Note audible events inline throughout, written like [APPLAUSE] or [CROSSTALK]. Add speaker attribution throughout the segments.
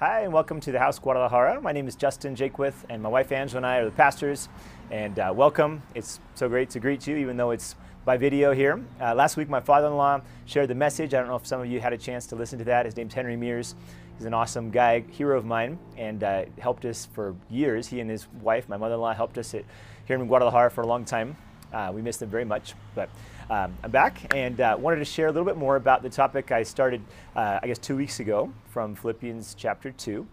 Speaker 1: Hi, and welcome to the House Guadalajara. My name is Justin Jakewith, and my wife Angela and I are the pastors. And uh, welcome. It's so great to greet you, even though it's by video here. Uh, last week, my father in law shared the message. I don't know if some of you had a chance to listen to that. His name's Henry Mears. He's an awesome guy, hero of mine, and uh, helped us for years. He and his wife, my mother in law, helped us at, here in Guadalajara for a long time. Uh, we miss them very much. But um, I'm back and uh, wanted to share a little bit more about the topic I started, uh, I guess, two weeks ago from Philippians chapter 2.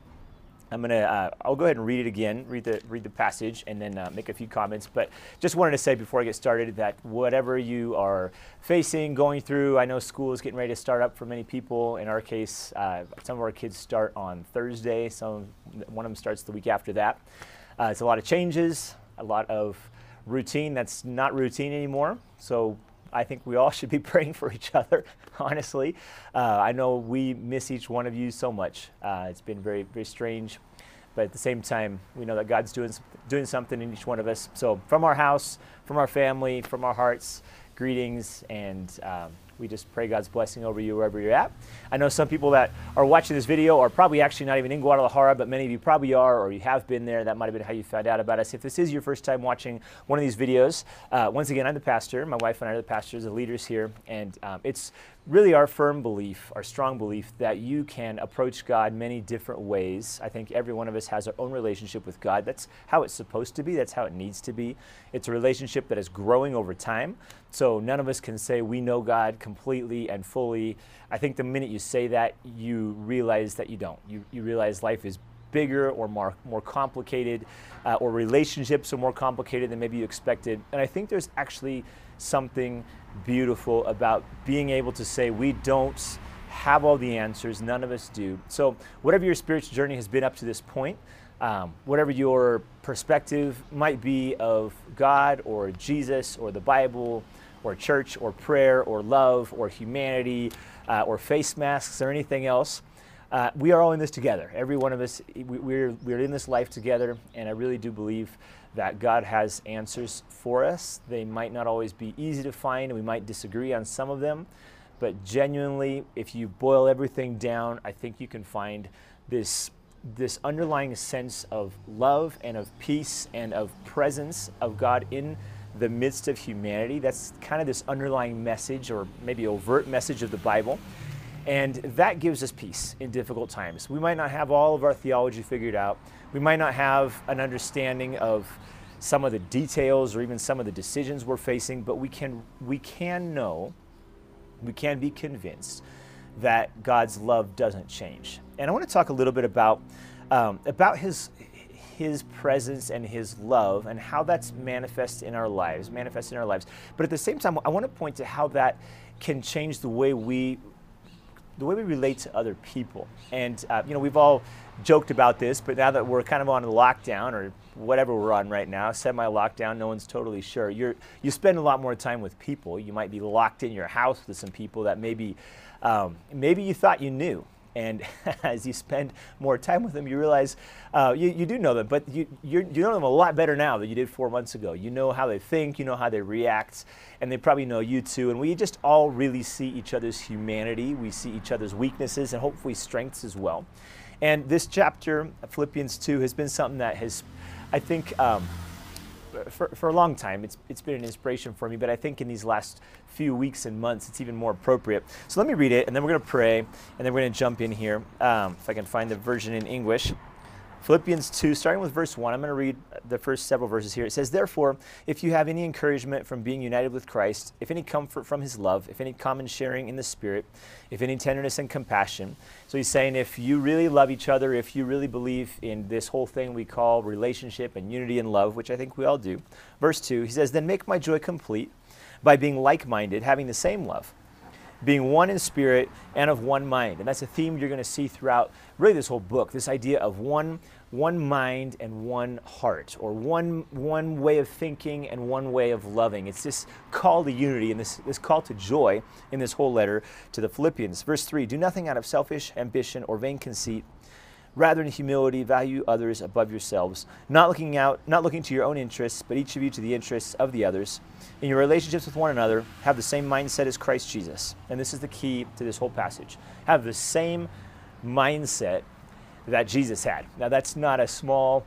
Speaker 1: I'm gonna. Uh, I'll go ahead and read it again. Read the read the passage and then uh, make a few comments. But just wanted to say before I get started that whatever you are facing, going through, I know school is getting ready to start up for many people. In our case, uh, some of our kids start on Thursday. Some one of them starts the week after that. Uh, it's a lot of changes, a lot of routine that's not routine anymore. So I think we all [LAUGHS] should be praying for each other, [LAUGHS] honestly. Uh, I know we miss each one of you so much. Uh, it's been very, very strange. But at the same time, we know that God's doing, doing something in each one of us. So, from our house, from our family, from our hearts, greetings and um, we just pray God's blessing over you wherever you're at. I know some people that are watching this video are probably actually not even in Guadalajara, but many of you probably are or you have been there. That might have been how you found out about us. If this is your first time watching one of these videos, uh, once again, I'm the pastor. My wife and I are the pastors, the leaders here, and um, it's really our firm belief, our strong belief, that you can approach God many different ways. I think every one of us has our own relationship with God. That's how it's supposed to be, that's how it needs to be. It's a relationship that is growing over time. So none of us can say we know God completely and fully. I think the minute you say that, you realize that you don't. You, you realize life is bigger or more, more complicated, uh, or relationships are more complicated than maybe you expected. And I think there's actually something beautiful about being able to say, we don't have all the answers, none of us do. So, whatever your spiritual journey has been up to this point, um, whatever your perspective might be of God or Jesus or the Bible or church or prayer or love or humanity uh, or face masks or anything else, uh, we are all in this together. Every one of us, we, we're, we're in this life together, and I really do believe that God has answers for us. They might not always be easy to find, and we might disagree on some of them, but genuinely, if you boil everything down, I think you can find this this underlying sense of love and of peace and of presence of God in the midst of humanity. That's kind of this underlying message or maybe overt message of the Bible. And that gives us peace in difficult times. We might not have all of our theology figured out. We might not have an understanding of some of the details or even some of the decisions we're facing, but we can, we can know, we can be convinced that God's love doesn't change. And I want to talk a little bit about, um, about his, his presence and his love and how that's manifest in our lives, manifest in our lives. But at the same time, I want to point to how that can change the way we the way we relate to other people. And uh, you know, we've all joked about this, but now that we're kind of on a lockdown or whatever we're on right now, semi-lockdown, no one's totally sure. You're you spend a lot more time with people. You might be locked in your house with some people that maybe um, maybe you thought you knew. And [LAUGHS] as you spend more time with them, you realize uh, you, you do know them, but you, you know them a lot better now than you did four months ago. You know how they think, you know how they react, and they probably know you too. And we just all really see each other's humanity. We see each other's weaknesses and hopefully strengths as well. And this chapter, Philippians 2, has been something that has, I think, um, for, for a long time, it's, it's been an inspiration for me, but I think in these last few weeks and months, it's even more appropriate. So let me read it, and then we're going to pray, and then we're going to jump in here. Um, if I can find the version in English. Philippians 2, starting with verse 1, I'm going to read the first several verses here. It says, Therefore, if you have any encouragement from being united with Christ, if any comfort from his love, if any common sharing in the Spirit, if any tenderness and compassion. So he's saying, if you really love each other, if you really believe in this whole thing we call relationship and unity and love, which I think we all do. Verse 2, he says, Then make my joy complete by being like minded, having the same love, being one in spirit and of one mind. And that's a theme you're going to see throughout really this whole book this idea of one, one mind and one heart, or one, one way of thinking and one way of loving. It's this call to unity and this, this call to joy in this whole letter to the Philippians. Verse 3 Do nothing out of selfish ambition or vain conceit Rather, in humility, value others above yourselves, not looking out, not looking to your own interests, but each of you to the interests of the others. In your relationships with one another, have the same mindset as Christ Jesus. And this is the key to this whole passage. Have the same mindset that Jesus had. Now, that's not a small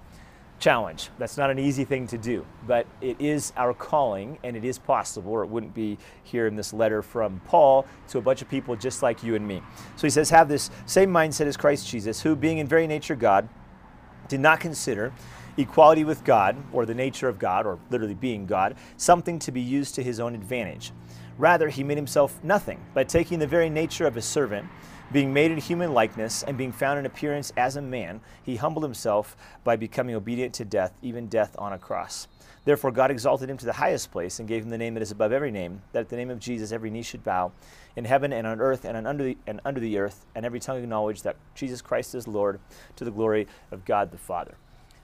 Speaker 1: challenge. That's not an easy thing to do, but it is our calling and it is possible, or it wouldn't be here in this letter from Paul to a bunch of people just like you and me. So he says, Have this same mindset as Christ Jesus, who, being in very nature God, did not consider equality with God, or the nature of God, or literally being God, something to be used to his own advantage. Rather, he made himself nothing by taking the very nature of a servant being made in human likeness and being found in appearance as a man, he humbled himself by becoming obedient to death, even death on a cross. Therefore, God exalted him to the highest place and gave him the name that is above every name, that at the name of Jesus every knee should bow, in heaven and on earth and, under the, and under the earth, and every tongue acknowledge that Jesus Christ is Lord, to the glory of God the Father.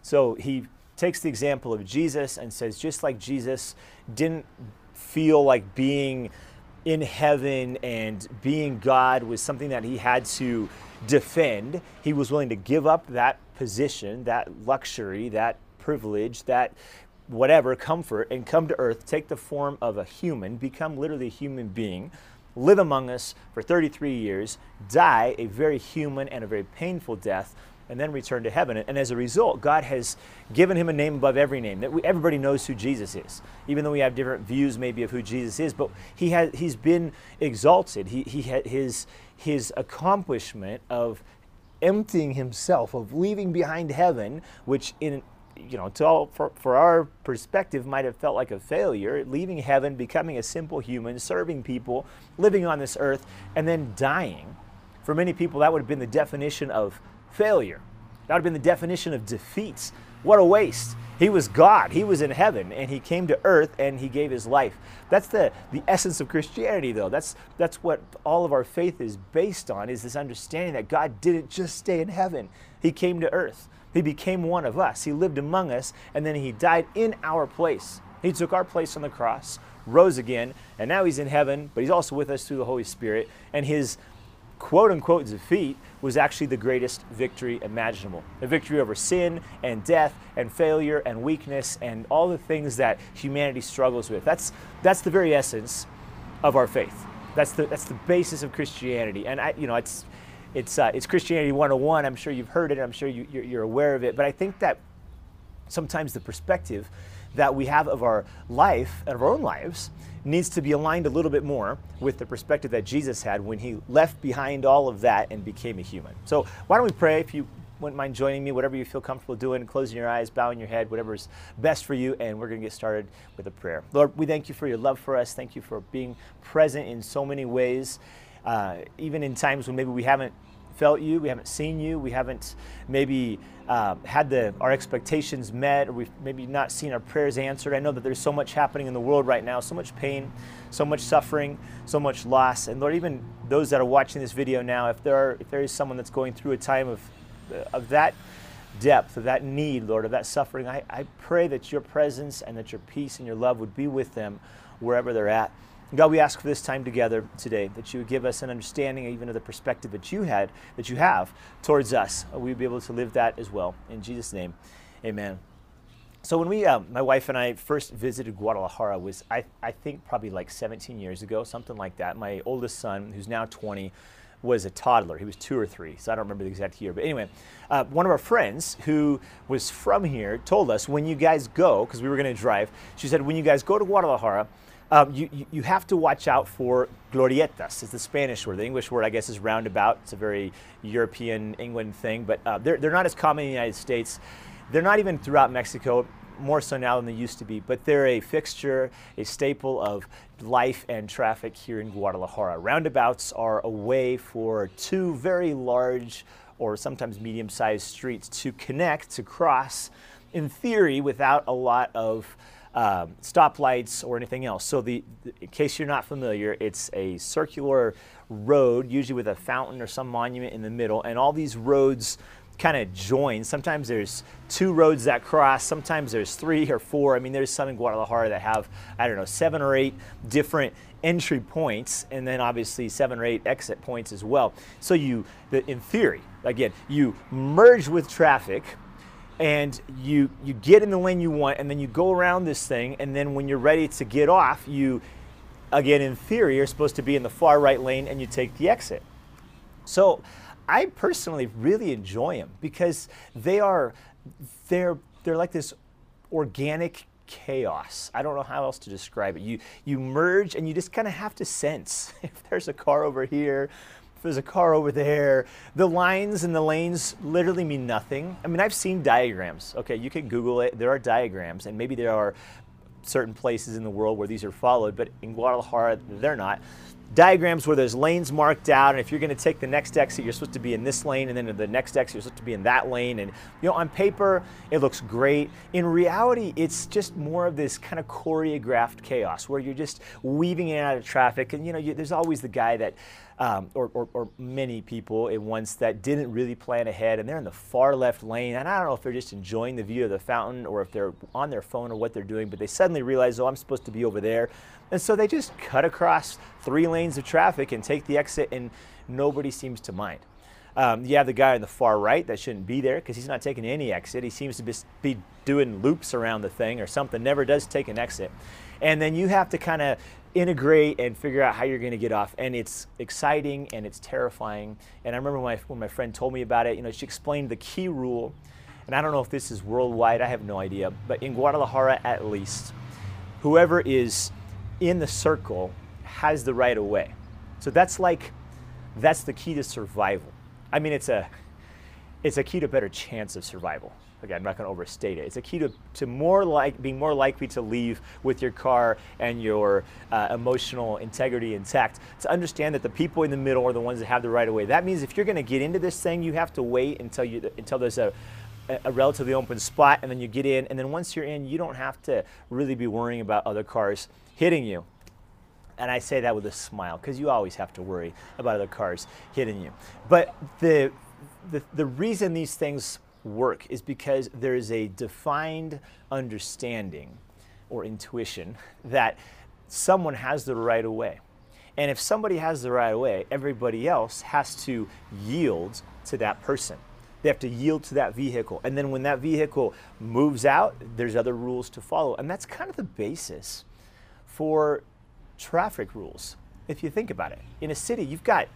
Speaker 1: So he takes the example of Jesus and says, just like Jesus didn't feel like being in heaven and being God was something that he had to defend. He was willing to give up that position, that luxury, that privilege, that whatever comfort, and come to earth, take the form of a human, become literally a human being, live among us for 33 years, die a very human and a very painful death and then return to heaven. And as a result, God has given him a name above every name. That we, everybody knows who Jesus is, even though we have different views maybe of who Jesus is. But he has he's been exalted. He he had his his accomplishment of emptying himself, of leaving behind heaven, which in you know, to all, for, for our perspective, might have felt like a failure, leaving heaven, becoming a simple human, serving people, living on this earth, and then dying. For many people, that would have been the definition of failure. That would have been the definition of defeat. What a waste. He was God. He was in heaven and he came to earth and he gave his life. That's the, the essence of Christianity though. That's that's what all of our faith is based on is this understanding that God didn't just stay in heaven. He came to earth. He became one of us. He lived among us and then he died in our place. He took our place on the cross, rose again, and now he's in heaven, but he's also with us through the Holy Spirit and his quote unquote defeat was actually the greatest victory imaginable. A victory over sin and death and failure and weakness and all the things that humanity struggles with. That's, that's the very essence of our faith. That's the, that's the basis of Christianity. And I, you know, it's, it's, uh, it's Christianity 101. I'm sure you've heard it. I'm sure you, you're, you're aware of it. But I think that sometimes the perspective that we have of our life and of our own lives needs to be aligned a little bit more with the perspective that Jesus had when he left behind all of that and became a human. So, why don't we pray if you wouldn't mind joining me, whatever you feel comfortable doing, closing your eyes, bowing your head, whatever is best for you, and we're going to get started with a prayer. Lord, we thank you for your love for us. Thank you for being present in so many ways, uh, even in times when maybe we haven't felt you, we haven't seen you, we haven't maybe uh, had the, our expectations met, or we've maybe not seen our prayers answered. I know that there's so much happening in the world right now, so much pain, so much suffering, so much loss. And Lord, even those that are watching this video now, if there are, if there is someone that's going through a time of, of that depth, of that need, Lord, of that suffering, I, I pray that your presence and that your peace and your love would be with them wherever they're at. God, we ask for this time together today that you would give us an understanding even of the perspective that you had, that you have towards us. Uh, we'd be able to live that as well. In Jesus' name, amen. So when we, uh, my wife and I first visited Guadalajara was, I, I think probably like 17 years ago, something like that. My oldest son, who's now 20, was a toddler. He was two or three, so I don't remember the exact year. But anyway, uh, one of our friends who was from here told us when you guys go, because we were going to drive, she said, when you guys go to Guadalajara, um, you, you have to watch out for glorietas. It's the Spanish word. The English word, I guess, is roundabout. It's a very European England thing, but uh, they're, they're not as common in the United States. They're not even throughout Mexico, more so now than they used to be, but they're a fixture, a staple of life and traffic here in Guadalajara. Roundabouts are a way for two very large or sometimes medium sized streets to connect, to cross, in theory, without a lot of um, stoplights or anything else. So, the, in case you're not familiar, it's a circular road, usually with a fountain or some monument in the middle, and all these roads kind of join. Sometimes there's two roads that cross, sometimes there's three or four. I mean, there's some in Guadalajara that have, I don't know, seven or eight different entry points, and then obviously seven or eight exit points as well. So, you, in theory, again, you merge with traffic and you you get in the lane you want and then you go around this thing and then when you're ready to get off you again in theory you're supposed to be in the far right lane and you take the exit so I personally really enjoy them because they are they're they're like this organic chaos. I don't know how else to describe it. You you merge and you just kind of have to sense [LAUGHS] if there's a car over here, there's a car over there. The lines and the lanes literally mean nothing. I mean, I've seen diagrams. Okay, you can Google it. There are diagrams, and maybe there are certain places in the world where these are followed, but in Guadalajara, they're not diagrams where there's lanes marked out and if you're going to take the next exit you're supposed to be in this lane and then the next exit you're supposed to be in that lane and you know on paper it looks great in reality it's just more of this kind of choreographed chaos where you're just weaving in and out of traffic and you know you, there's always the guy that um, or, or, or, many people at once that didn't really plan ahead and they're in the far left lane and I don't know if they're just enjoying the view of the fountain or if they're on their phone or what they're doing but they suddenly realize oh I'm supposed to be over there and so they just cut across three lanes of traffic and take the exit and nobody seems to mind. Um, you have the guy on the far right that shouldn't be there because he's not taking any exit. He seems to be doing loops around the thing or something, never does take an exit. And then you have to kind of integrate and figure out how you're going to get off. And it's exciting and it's terrifying. And I remember when my, when my friend told me about it, you know, she explained the key rule. And I don't know if this is worldwide, I have no idea. But in Guadalajara, at least, whoever is in the circle has the right of way. So that's like, that's the key to survival. I mean, it's a, it's a key to better chance of survival. Again, I'm not going to overstate it. It's a key to, to more like being more likely to leave with your car and your uh, emotional integrity intact. To understand that the people in the middle are the ones that have the right of way. That means if you're going to get into this thing, you have to wait until you until there's a a relatively open spot, and then you get in. And then once you're in, you don't have to really be worrying about other cars hitting you. And I say that with a smile because you always have to worry about other cars hitting you. But the, the, the reason these things work is because there is a defined understanding or intuition [LAUGHS] that someone has the right of way. And if somebody has the right of way, everybody else has to yield to that person. They have to yield to that vehicle. And then when that vehicle moves out, there's other rules to follow. And that's kind of the basis for traffic rules. If you think about it, in a city, you've got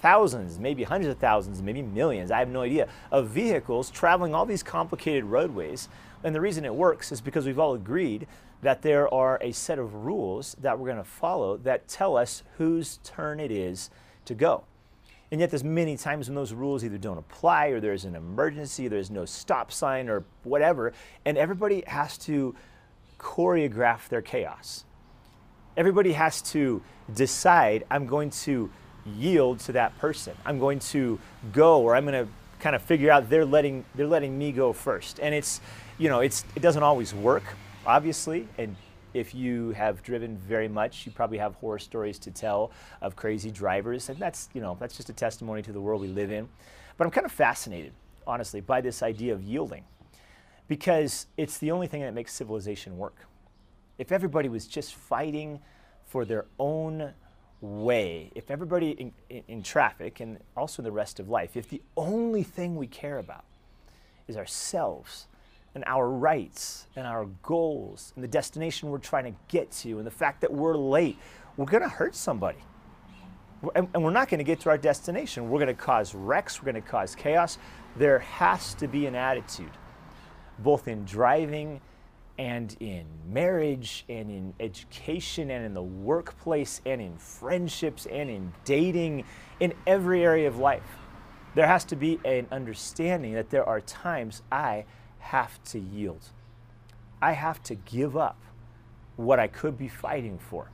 Speaker 1: thousands, maybe hundreds of thousands, maybe millions, I have no idea, of vehicles traveling all these complicated roadways. And the reason it works is because we've all agreed that there are a set of rules that we're going to follow that tell us whose turn it is to go. And yet there's many times when those rules either don't apply or there's an emergency, there's no stop sign or whatever, and everybody has to choreograph their chaos. Everybody has to decide I'm going to yield to that person. I'm going to go or I'm going to kind of figure out they're letting they're letting me go first. And it's you know, it's it doesn't always work, obviously, and if you have driven very much, you probably have horror stories to tell of crazy drivers, and that's you know that's just a testimony to the world we live in. But I'm kind of fascinated, honestly, by this idea of yielding because it's the only thing that makes civilization work. If everybody was just fighting for their own way, if everybody in, in, in, traffic and also in the rest of life, if the only thing we care about is ourselves and our rights and our goals and the destination we're trying to get to and the fact that we're late, we're going to hurt somebody. And, and we're not going to get to our destination. We're going to cause wrecks, we're going to cause chaos. There has to be an attitude both in driving and in marriage and in education and in the workplace and in friendships and in dating, in every area of life. There has to be an understanding that there are times I have to yield. I have to give up what I could be fighting for.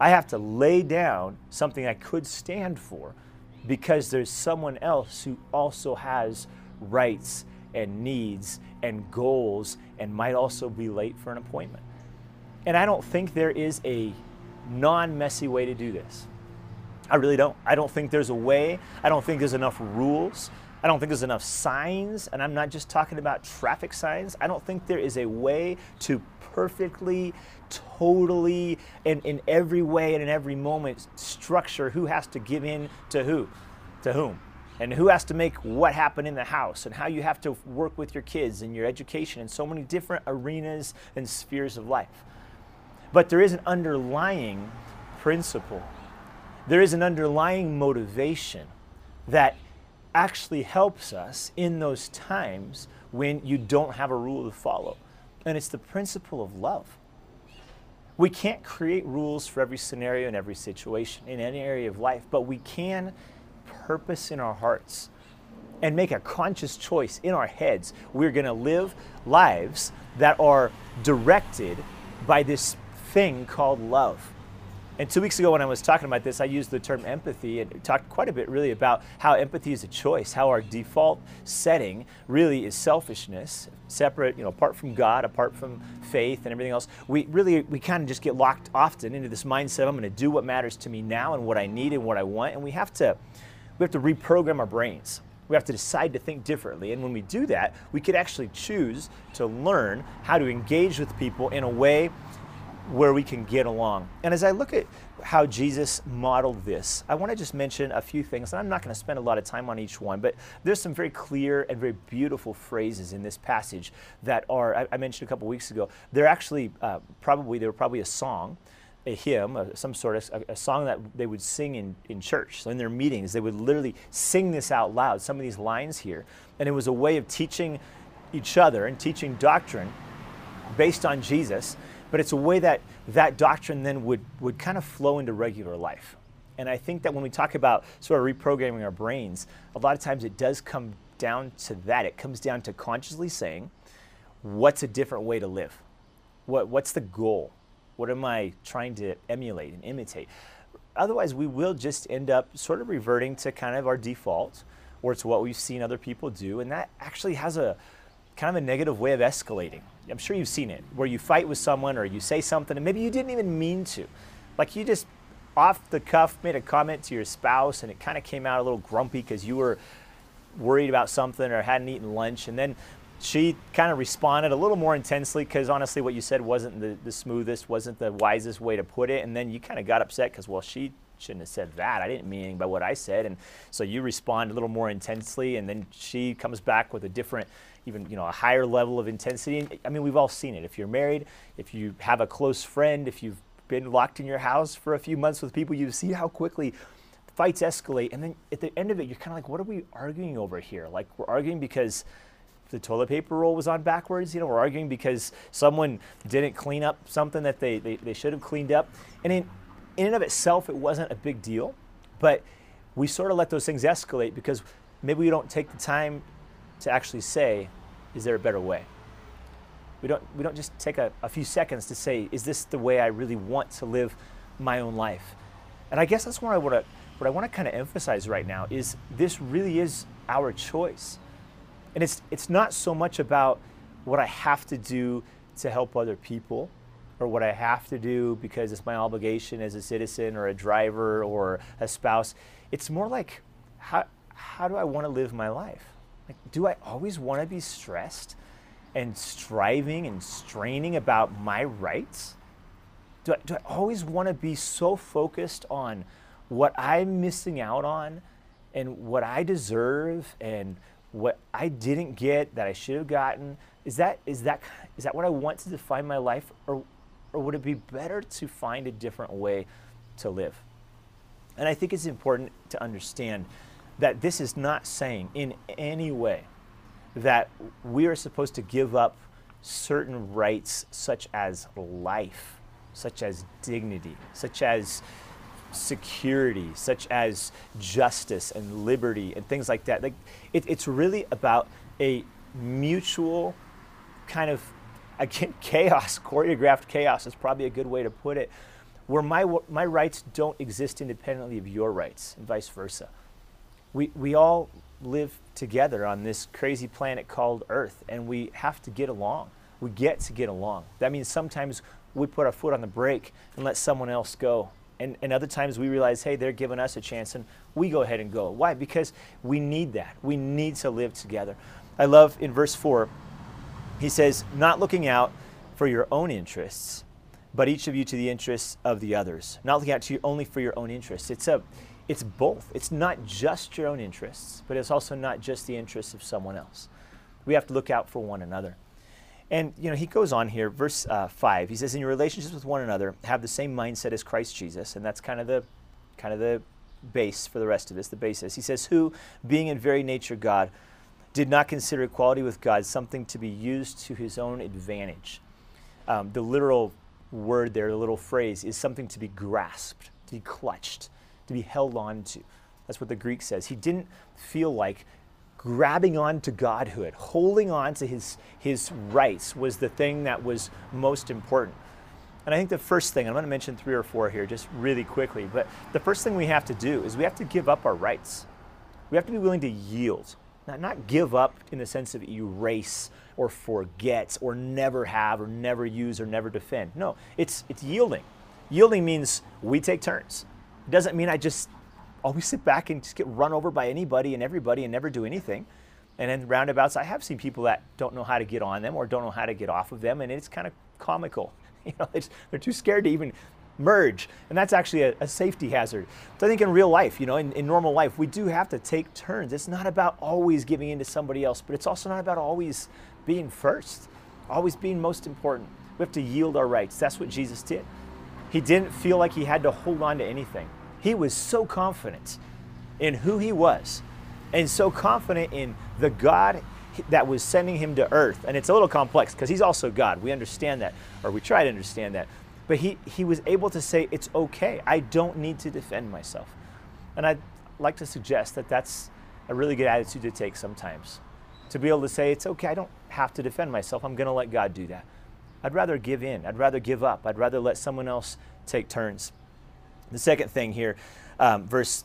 Speaker 1: I have to lay down something I could stand for because there's someone else who also has rights and needs and goals and might also be late for an appointment. And I don't think there is a non messy way to do this. I really don't. I don't think there's a way. I don't think there's enough rules. I don't think there's enough signs. And I'm not just talking about traffic signs. I don't think there is a way to perfectly, totally, and in every way and in every moment structure who has to give in to who, to whom and who has to make what happen in the house and how you have to work with your kids and your education in so many different arenas and spheres of life. But there is an underlying principle. There is an underlying motivation that actually helps us in those times when you don't have a rule to follow. And it's the principle of love. We can't create rules for every scenario and every situation in any area of life, but we can purpose in our hearts and make a conscious choice in our heads. We're going to live lives that are directed by this thing called love. And two weeks ago, when I was talking about this, I used the term empathy and talked quite a bit really about how empathy is a choice, how our default setting really is selfishness, separate, you know, apart from God, apart from faith and everything else. We really, we kind of just get locked often into this mindset I'm going to do what matters to me now and what I need and what I want. And we have to, we have to reprogram our brains. We have to decide to think differently. And when we do that, we could actually choose to learn how to engage with people in a way where we can get along. And as I look at how Jesus modeled this, I want to just mention a few things. And I'm not going to spend a lot of time on each one, but there's some very clear and very beautiful phrases in this passage that are, I, mentioned a couple weeks ago, they're actually uh, probably, they were probably a song a hymn, a, some sort of a, a, song that they would sing in, in church. So in their meetings, they would literally sing this out loud, some of these lines here. And it was a way of teaching each other and teaching doctrine based on Jesus but it's a way that that doctrine then would, would kind of flow into regular life. And I think that when we talk about sort of reprogramming our brains, a lot of times it does come down to that. It comes down to consciously saying, what's a different way to live? What, what's the goal? What am I trying to emulate and imitate? Otherwise, we will just end up sort of reverting to kind of our default or to what we've seen other people do. And that actually has a kind of a negative way of escalating. I'm sure you've seen it, where you fight with someone or you say something and maybe you didn't even mean to. Like you just off the cuff made a comment to your spouse and it kind of came out a little grumpy because you were worried about something or hadn't eaten lunch. And then she kind of responded a little more intensely because honestly, what you said wasn't the, the smoothest, wasn't the wisest way to put it. And then you kind of got upset because, well, she shouldn't have said that. I didn't mean by what I said. And so you respond a little more intensely, and then she comes back with a different even you know a higher level of intensity. I mean, we've all seen it. If you're married, if you have a close friend, if you've been locked in your house for a few months with people, you see how quickly fights escalate. And then at the end of it, you're kind of like, what are we arguing over here? Like we're arguing because the toilet paper roll was on backwards. You know, we're arguing because someone didn't clean up something that they, they, they should have cleaned up. And in, in and of itself, it wasn't a big deal. But we sort of let those things escalate because maybe we don't take the time to actually say, is there a better way? We don't, we don't just take a, a few seconds to say, is this the way I really want to live my own life? And I guess that's what I want to, what I want to kind of emphasize right now is this really is our choice. And it's, it's not so much about what I have to do to help other people or what I have to do because it's my obligation as a citizen or a driver or a spouse. It's more like, how, how do I want to live my life? Like, do I always want to be stressed and striving and straining about my rights? Do I, do I always want to be so focused on what I'm missing out on and what I deserve and what I didn't get that I should have gotten? Is that, is that, is that what I want to define my life? Or, or would it be better to find a different way to live? And I think it's important to understand that this is not saying in any way that we are supposed to give up certain rights such as life, such as dignity, such as security, such as justice and liberty and things like that. Like it, it's really about a mutual kind of [LAUGHS] again chaos, choreographed chaos is probably a good way to put it, where my my rights don't exist independently of your rights and vice versa we, we all live together on this crazy planet called Earth, and we have to get along. We get to get along. That means sometimes we put our foot on the brake and let someone else go. And, and other times we realize, hey, they're giving us a chance, and we go ahead and go. Why? Because we need that. We need to live together. I love in verse 4, he says, not looking out for your own interests, but each of you to the interests of the others. Not looking out to you only for your own interests. It's a it's both. It's not just your own interests, but it's also not just the interests of someone else. We have to look out for one another. And you know, he goes on here, verse uh, five. He says, "In your relationships with one another, have the same mindset as Christ Jesus." And that's kind of the, kind of the base for the rest of this, the basis. He says, Who, being in very nature God, did not consider equality with God something to be used to his own advantage. Um, the literal word there, the little phrase, is something to be grasped, to be clutched, to be held on to. That's what the Greek says. He didn't feel like grabbing on to godhood, holding on to his, his rights was the thing that was most important. And I think the first thing, I'm going to mention three or four here just really quickly, but the first thing we have to do is we have to give up our rights. We have to be willing to yield, not, not give up in the sense of erase or forget or never have or never use or never defend. No, it's, it's yielding. Yielding means we take turns. It doesn't mean I just always sit back and just get run over by anybody and everybody and never do anything. And in roundabouts, I have seen people that don't know how to get on them or don't know how to get off of them, and it's kind of comical. [LAUGHS] You know, they're too scared to even merge, and that's actually a, a, safety hazard. So I think in real life, you know, in, in normal life, we do have to take turns. It's not about always giving in to somebody else, but it's also not about always being first, always being most important. We have to yield our rights. That's what Jesus did. He didn't feel like he had to hold on to anything. He was so confident in who he was and so confident in the God that was sending him to earth. And it's a little complex because he's also God. We understand that, or we try to understand that. But he, he was able to say, It's okay. I don't need to defend myself. And I'd like to suggest that that's a really good attitude to take sometimes. To be able to say, It's okay. I don't have to defend myself. I'm going to let God do that. I'd rather give in. I'd rather give up. I'd rather let someone else take turns. The second thing here, um, verse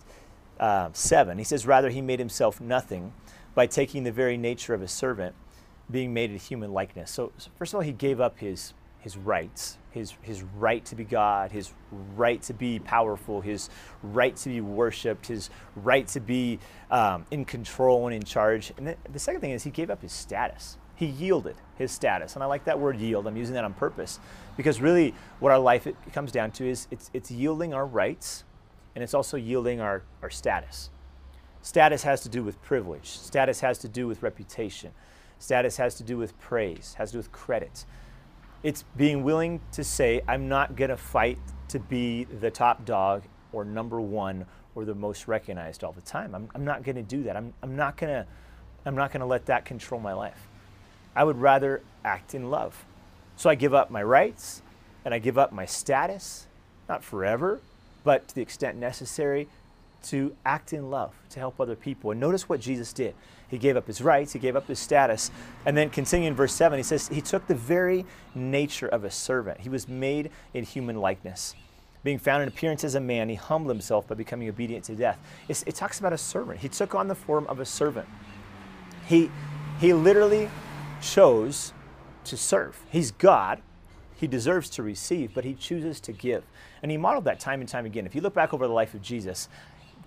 Speaker 1: uh, 7, he says, Rather, he made himself nothing by taking the very nature of a servant, being made in human likeness. So, so, first of all, he gave up his, his rights, his, his right to be God, his right to be powerful, his right to be worshiped, his right to be um, in control and in charge. And the, the second thing is he gave up his status. He yielded his status. And I like that word yield. I'm using that on purpose because really what our life comes down to is it's, it's yielding our rights and it's also yielding our, our status. Status has to do with privilege. Status has to do with reputation. Status has to do with praise, has to do with credit. It's being willing to say, I'm not going to fight to be the top dog or number one or the most recognized all the time. I'm, I'm not going to do that. I'm, I'm not going to I'm not going to let that control my life. I would rather act in love. So I give up my rights and I give up my status, not forever, but to the extent necessary to act in love, to help other people. And notice what Jesus did. He gave up his rights, he gave up his status. And then continuing in verse 7, he says, He took the very nature of a servant. He was made in human likeness. Being found in appearance as a man, he humbled himself by becoming obedient to death. It's, it talks about a servant. He took on the form of a servant. He, he literally chose to serve. He's God. He deserves to receive, but he chooses to give. And he modeled that time and time again. If you look back over the life of Jesus,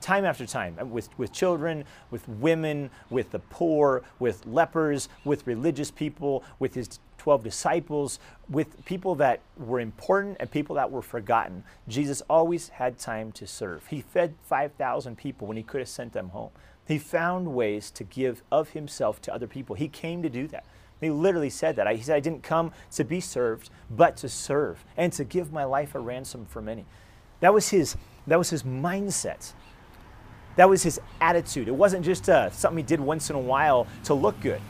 Speaker 1: time after time, uh, with, with children, with women, with the poor, with lepers, with religious people, with his 12 disciples, with people that were important and people that were forgotten, Jesus always had time to serve. He fed 5,000 people when he could have sent them home. He found ways to give of himself to other people. He came to do that. He literally said that. He said, I didn't come to be served, but to serve and to give my life a ransom for many. That was his, that was his mindset. That was his attitude. It wasn't just uh, something he did once in a while to look good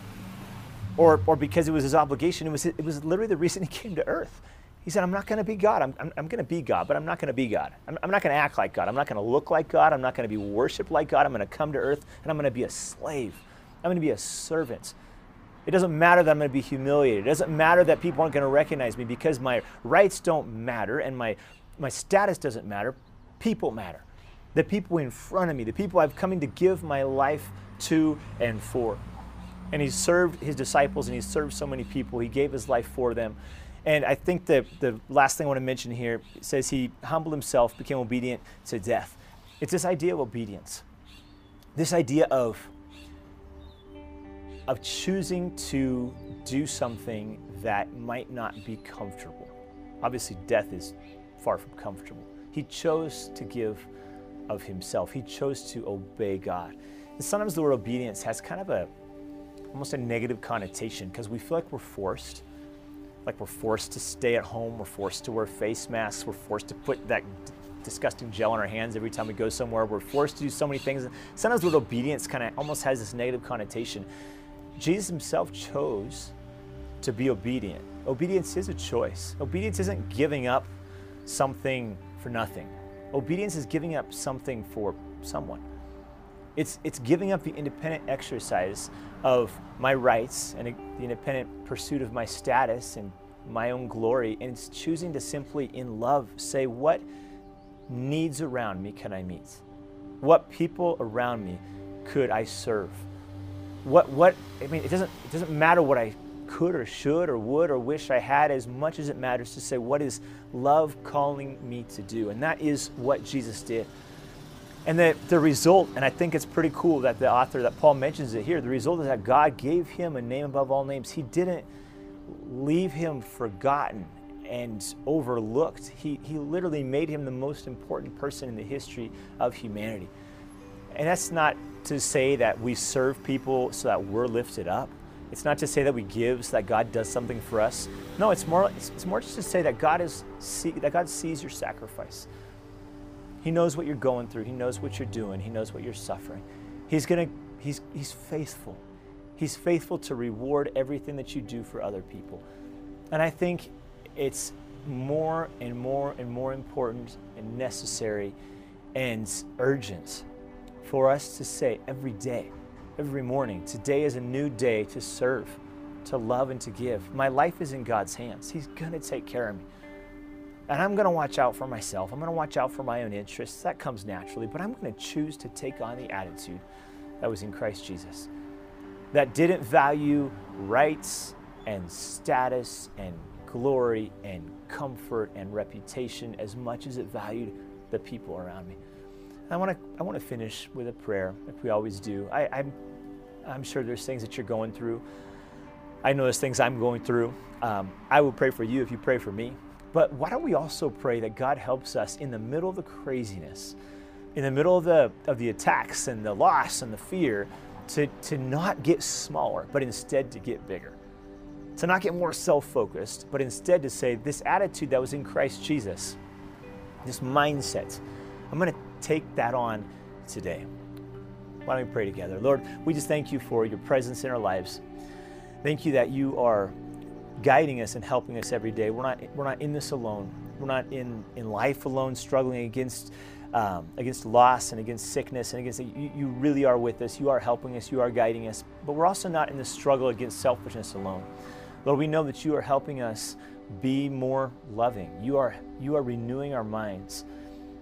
Speaker 1: or, or because it was his obligation. It was, it was literally the reason he [LAUGHS] came to earth. He said, I'm not going to be God. I'm, I'm, I'm going to be God, but I'm not going to be God. I'm, I'm not going to act like God. I'm not going to look like God. I'm not going to be worshiped like God. I'm going to come to earth and I'm going to be a slave. I'm going to be a servant. It doesn't matter that I'm going to be humiliated. It doesn't matter that people aren't going to recognize me because my rights don't matter and my, my status doesn't matter. People matter. The people in front of me, the people I've coming to give my life to and for. And he served his disciples and he served so many people. He gave his life for them. And I think that the last thing I want to mention here says he humbled himself, became obedient to death. It's this idea of obedience. This idea of of choosing to do something that might not be comfortable. Obviously, death is far from comfortable. He chose to give of himself. He chose to obey God. And sometimes the word obedience has kind of a almost a negative connotation because we feel like we're forced. Like we're forced to stay at home, we're forced to wear face masks, we're forced to put that disgusting gel on our hands every time we go somewhere. We're forced to do so many things. Sometimes with obedience kind of almost has this negative connotation. Jesus himself chose to be obedient. Obedience is a choice. Obedience isn't giving up something for nothing. Obedience is giving up something for someone. It's, it's giving up the independent exercise of my rights and the independent pursuit of my status and my own glory. And it's choosing to simply, in love, say, What needs around me can I meet? What people around me could I serve? What, what, I mean, it doesn't, it doesn't matter what I could or should or would or wish I had as much as it matters to say, What is love calling me to do? And that is what Jesus did. And the, the result, and I think it's pretty cool that the author, that Paul mentions it here, the result is that God gave him a name above all names. He didn't leave him forgotten and overlooked. He, he literally made him the most important person in the history of humanity. And that's not to say that we serve people so that we're lifted up. It's not to say that we give so that God does something for us. No, it's more, it's, it's more just to say that God, is, see, that God sees your sacrifice he knows what you're going through. He knows what you're doing. He knows what you're suffering. He's to he's he's faithful. He's faithful to reward everything that you do for other people. And I think it's more and more and more important and necessary and urgent for us to say every day, every morning, today is a new day to serve, to love, and to give. My life is in God's hands. He's going to take care of me. And I'm going to watch out for myself. I'm going to watch out for my own interests. That comes naturally. But I'm going to choose to take on the attitude that was in Christ Jesus, that didn't value rights and status and glory and comfort and reputation as much as it valued the people around me. I want to I want to finish with a prayer, like we always do. I, I'm I'm sure there's things that you're going through. I know there's things I'm going through. Um, I will pray for you if you pray for me. But why don't we also pray that God helps us in the middle of the craziness, in the middle of the, of the attacks and the loss and the fear, to, to not get smaller, but instead to get bigger. To not get more self focused, but instead to say, this attitude that was in Christ Jesus, this mindset, I'm going to take that on today. Why don't we pray together? Lord, we just thank you for your presence in our lives. Thank you that you are guiding us and helping us every day. We're not, we're not in this alone. We're not in, in life alone, struggling against, um, against loss and against sickness and against, you, you really are with us. You are helping us. You are guiding us. But we're also not in the struggle against selfishness alone. Lord, we know that you are helping us be more loving. You are, you are renewing our minds.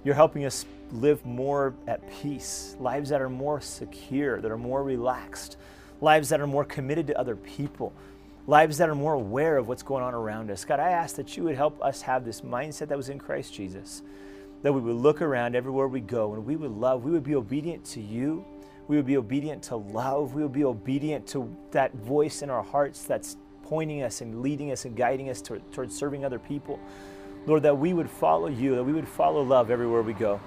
Speaker 1: You're helping us live more at peace, lives that are more secure, that are more relaxed, lives that are more committed to other people lives that are more aware of what's going on around us. God, I ask that you would help us have this mindset that was in Christ Jesus, that we would look around everywhere we go and we would love, we would be obedient to you, we would be obedient to love, we would be obedient to that voice in our hearts that's pointing us and leading us and guiding us toward, towards serving other people. Lord, that we would follow you, that we would follow love everywhere we go.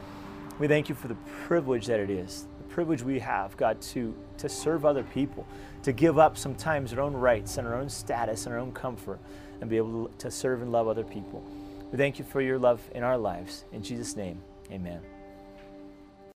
Speaker 1: We thank you for the privilege that it is, the privilege we have, God, to, to serve other people to give up sometimes our own rights and our own status and our own comfort and be able to serve and love other people. We thank you for your love in our lives. In Jesus' name, amen.